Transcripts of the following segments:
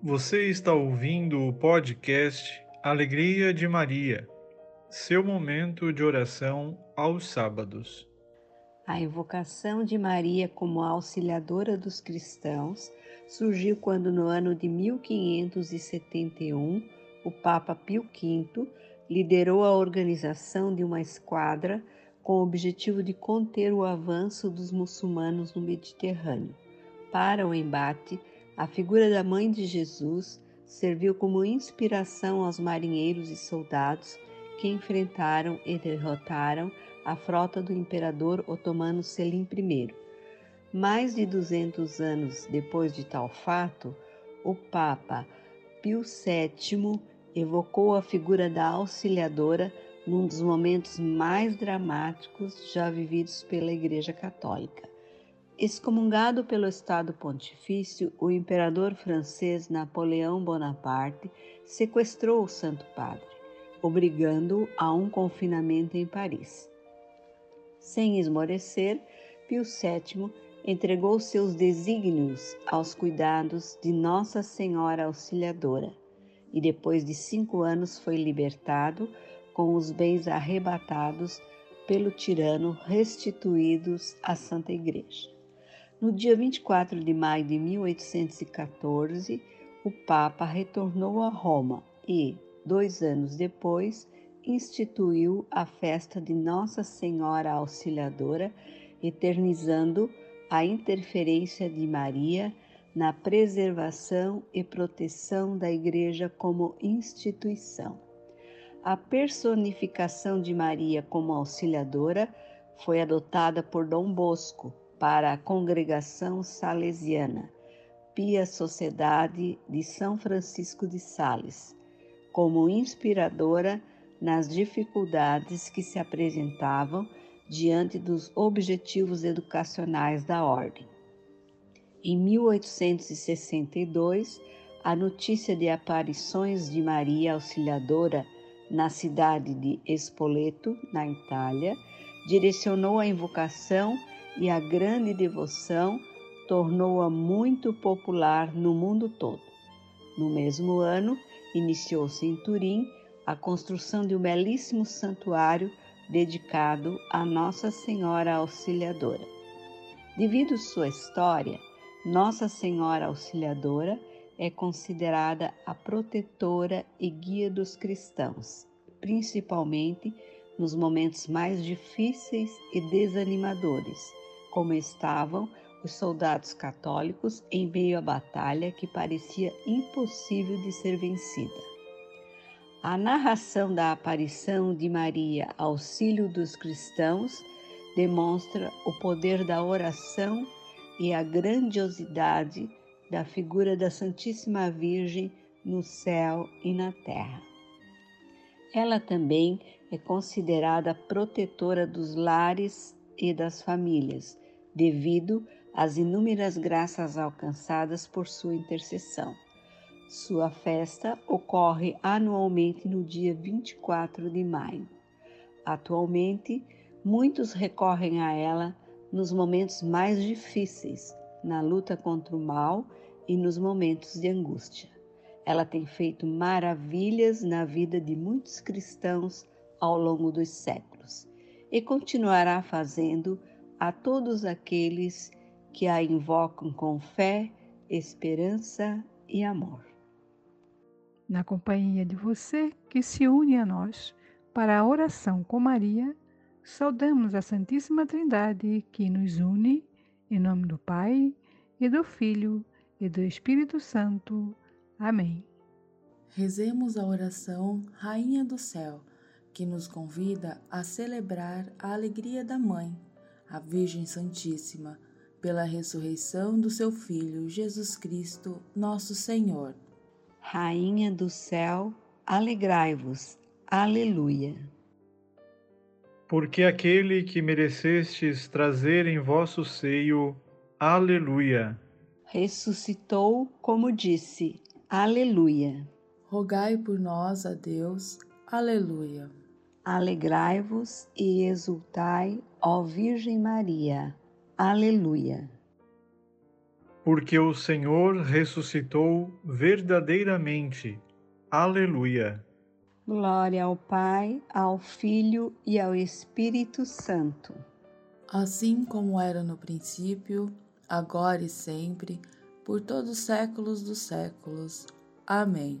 Você está ouvindo o podcast Alegria de Maria, seu momento de oração aos sábados. A evocação de Maria como auxiliadora dos cristãos surgiu quando, no ano de 1571, o Papa Pio V liderou a organização de uma esquadra com o objetivo de conter o avanço dos muçulmanos no Mediterrâneo. Para o embate, a figura da Mãe de Jesus serviu como inspiração aos marinheiros e soldados que enfrentaram e derrotaram a frota do imperador otomano Selim I. Mais de 200 anos depois de tal fato, o Papa Pio VII evocou a figura da auxiliadora num dos momentos mais dramáticos já vividos pela Igreja Católica. Excomungado pelo Estado Pontifício, o imperador francês Napoleão Bonaparte sequestrou o Santo Padre, obrigando-o a um confinamento em Paris. Sem esmorecer, Pio VII entregou seus desígnios aos cuidados de Nossa Senhora Auxiliadora e, depois de cinco anos, foi libertado com os bens arrebatados pelo tirano restituídos à Santa Igreja. No dia 24 de maio de 1814, o Papa retornou a Roma e, dois anos depois, instituiu a festa de Nossa Senhora Auxiliadora, eternizando a interferência de Maria na preservação e proteção da Igreja como instituição. A personificação de Maria como auxiliadora foi adotada por Dom Bosco para a congregação salesiana, Pia Sociedade de São Francisco de Sales, como inspiradora nas dificuldades que se apresentavam diante dos objetivos educacionais da ordem. Em 1862, a notícia de aparições de Maria Auxiliadora na cidade de Spoleto, na Itália, direcionou a invocação e a grande devoção tornou-a muito popular no mundo todo. No mesmo ano, iniciou-se em Turim a construção de um belíssimo santuário dedicado a Nossa Senhora Auxiliadora. Devido sua história, Nossa Senhora Auxiliadora é considerada a protetora e guia dos cristãos, principalmente nos momentos mais difíceis e desanimadores como estavam os soldados católicos em meio à batalha que parecia impossível de ser vencida. A narração da aparição de Maria, auxílio dos cristãos, demonstra o poder da oração e a grandiosidade da figura da Santíssima Virgem no céu e na terra. Ela também é considerada protetora dos lares e das famílias, devido às inúmeras graças alcançadas por sua intercessão. Sua festa ocorre anualmente no dia 24 de maio. Atualmente, muitos recorrem a ela nos momentos mais difíceis, na luta contra o mal e nos momentos de angústia. Ela tem feito maravilhas na vida de muitos cristãos ao longo dos séculos e continuará fazendo a todos aqueles que a invocam com fé, esperança e amor. Na companhia de você que se une a nós para a oração com Maria, saudamos a Santíssima Trindade que nos une, em nome do Pai, e do Filho, e do Espírito Santo. Amém. Rezemos a oração Rainha do Céu que nos convida a celebrar a alegria da Mãe, a Virgem Santíssima, pela ressurreição do seu Filho Jesus Cristo, nosso Senhor. Rainha do céu, alegrai-vos. Aleluia. Porque aquele que merecestes trazer em vosso seio, aleluia. Ressuscitou, como disse, aleluia. Rogai por nós a Deus, aleluia. Alegrai-vos e exultai, ó Virgem Maria. Aleluia. porque o Senhor ressuscitou verdadeiramente. Aleluia. Glória ao Pai, ao Filho e ao Espírito Santo. Assim como era no princípio, agora e sempre, por todos os séculos dos séculos. Amém.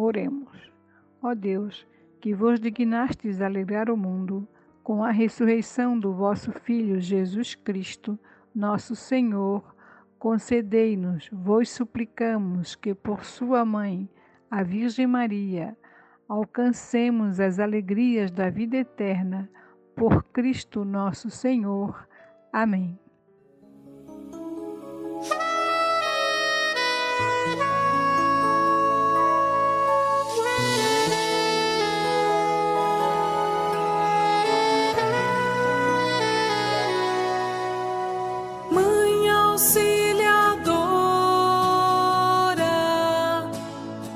Oremos. Ó Deus, que vos dignastes alegrar o mundo com a ressurreição do vosso Filho Jesus Cristo, nosso Senhor, concedei-nos, vos suplicamos, que por sua mãe, a Virgem Maria, alcancemos as alegrias da vida eterna. Por Cristo nosso Senhor. Amém.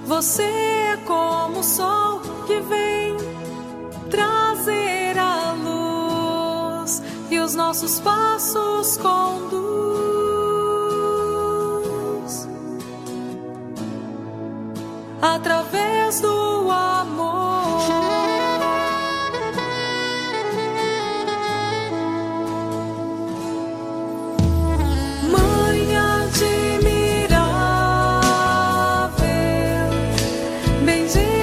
Você é como o sol que vem trazer a luz e os nossos passos conduz. Através do anúncio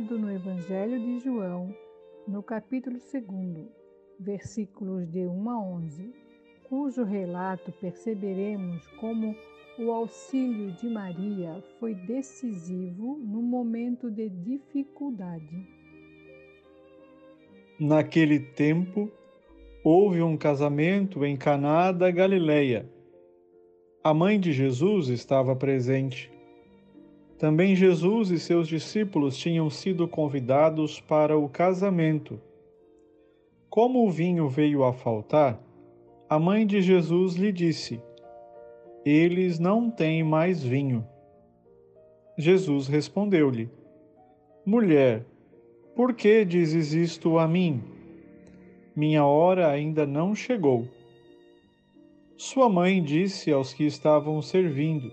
no Evangelho de João, no capítulo 2, versículos de 1 a 11, cujo relato perceberemos como o auxílio de Maria foi decisivo no momento de dificuldade. Naquele tempo, houve um casamento em Caná da Galileia. A mãe de Jesus estava presente. Também Jesus e seus discípulos tinham sido convidados para o casamento. Como o vinho veio a faltar, a mãe de Jesus lhe disse: Eles não têm mais vinho. Jesus respondeu-lhe: Mulher, por que dizes isto a mim? Minha hora ainda não chegou. Sua mãe disse aos que estavam servindo: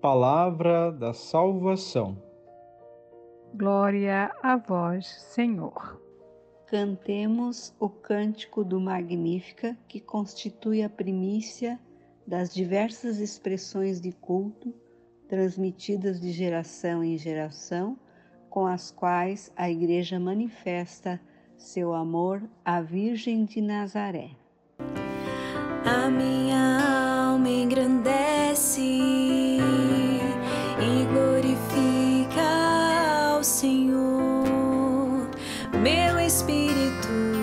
Palavra da salvação. Glória a vós, Senhor. Cantemos o cântico do Magnífica, que constitui a primícia das diversas expressões de culto transmitidas de geração em geração, com as quais a Igreja manifesta seu amor à Virgem de Nazaré. A minha alma engrandece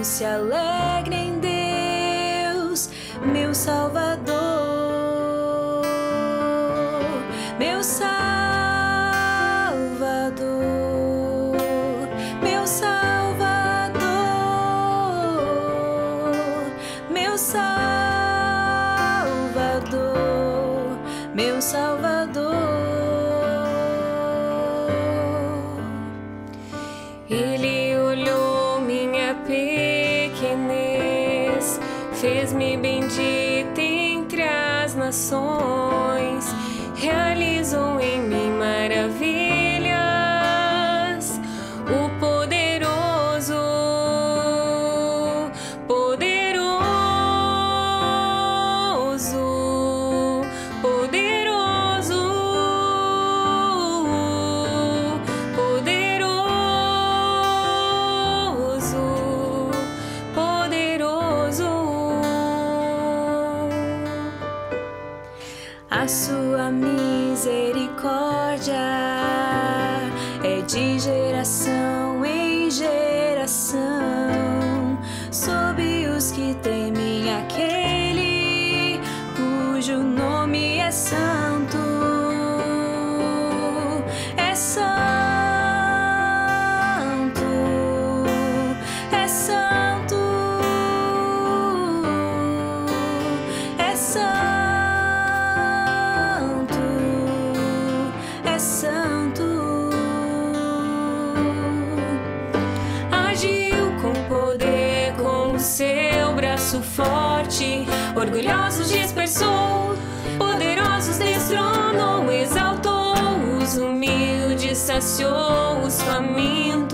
se alegre em Deus, meu Salvador, fez-me bendita entre as nações, realizou em mim maravilhas. A sua misericórdia é de geração Orgulhosos dispersou, poderosos destronou, exaltou os humildes, saciou os famintos,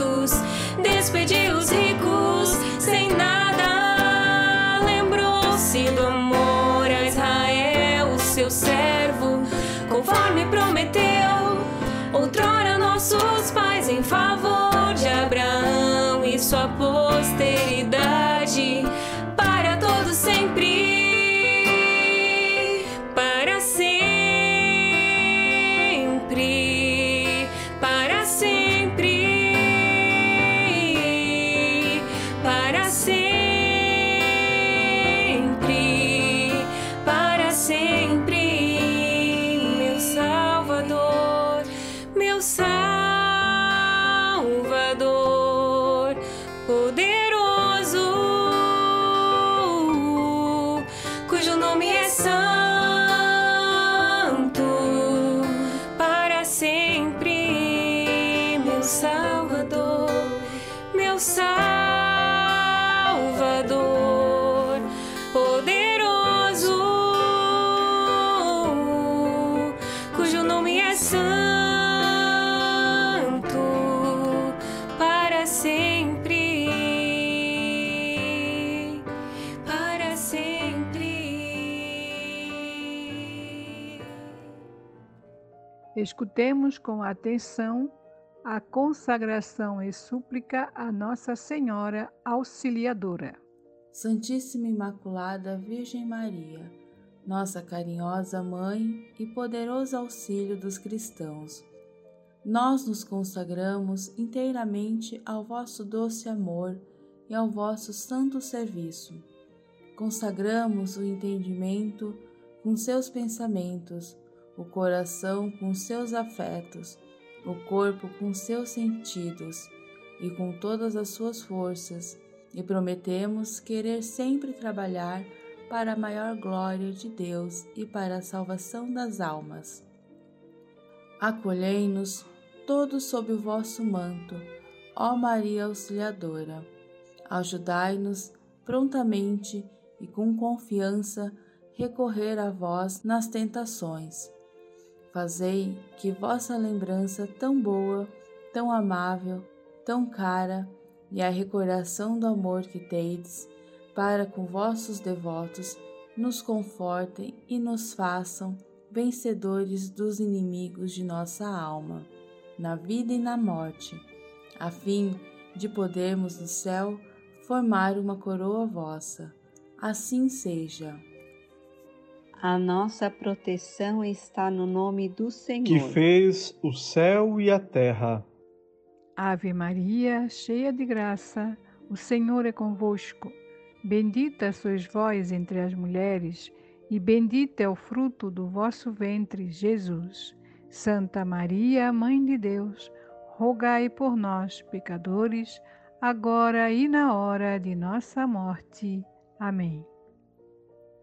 Escutemos com atenção a consagração e súplica a Nossa Senhora Auxiliadora. Santíssima Imaculada Virgem Maria, nossa carinhosa Mãe e poderoso auxílio dos cristãos, nós nos consagramos inteiramente ao vosso doce amor e ao vosso santo serviço. Consagramos o entendimento com seus pensamentos, o coração com seus afetos, o corpo com seus sentidos e com todas as suas forças, e prometemos querer sempre trabalhar para a maior glória de Deus e para a salvação das almas. Acolhei-nos todos sob o vosso manto, ó Maria Auxiliadora. Ajudai-nos prontamente e com confiança recorrer a vós nas tentações Fazei que vossa lembrança tão boa, tão amável, tão cara, e a recordação do amor que tendes para com vossos devotos nos confortem e nos façam vencedores dos inimigos de nossa alma, na vida e na morte, a fim de podermos no céu formar uma coroa vossa. Assim seja. A nossa proteção está no nome do Senhor. que fez o céu e a terra. Ave Maria, cheia de graça, o Senhor é convosco. Bendita sois vós entre as mulheres, e bendito é o fruto do vosso ventre, Jesus. Santa Maria, Mãe de Deus, rogai por nós, pecadores, agora e na hora de nossa morte. Amém.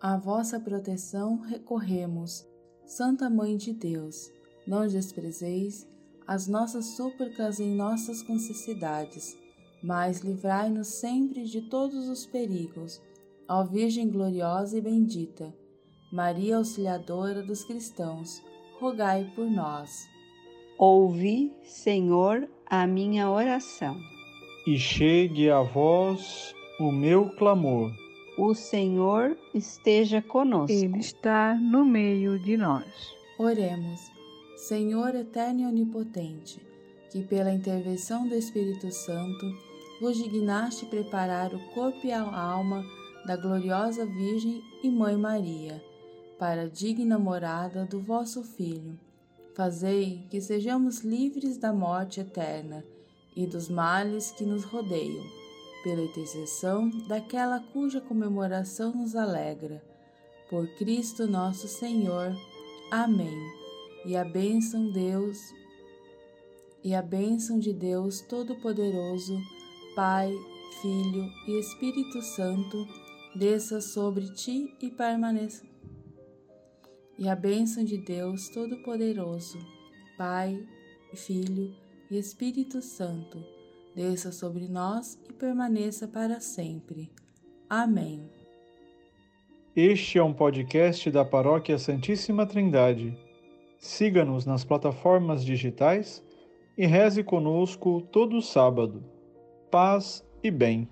À vossa proteção recorremos, Santa Mãe de Deus. Não desprezeis as nossas súplicas em nossas necessidades, mas livrai-nos sempre de todos os perigos. Ó Virgem gloriosa e bendita, Maria Auxiliadora dos cristãos, rogai por nós. Ouvi, Senhor, a minha oração. E chegue a vós o meu clamor. O Senhor esteja conosco. Ele está no meio de nós. Oremos, Senhor eterno e onipotente, que pela intervenção do Espírito Santo vos dignaste preparar o corpo e a alma da gloriosa Virgem e Mãe Maria, para a digna morada do vosso Filho. Fazei que sejamos livres da morte eterna e dos males que nos rodeiam pela intercessão daquela cuja comemoração nos alegra. Por Cristo nosso Senhor. Amém. E a bênção Deus e a bênção de Deus Todo-Poderoso, Pai, Filho e Espírito Santo, desça sobre ti e permaneça. E a bênção de Deus Todo-Poderoso, Pai, Filho e Espírito Santo, desça sobre nós e permaneça para sempre. Amém. Este é um podcast da Paróquia Santíssima Trindade. Siga-nos nas plataformas digitais e reze conosco todo sábado. Paz e bem.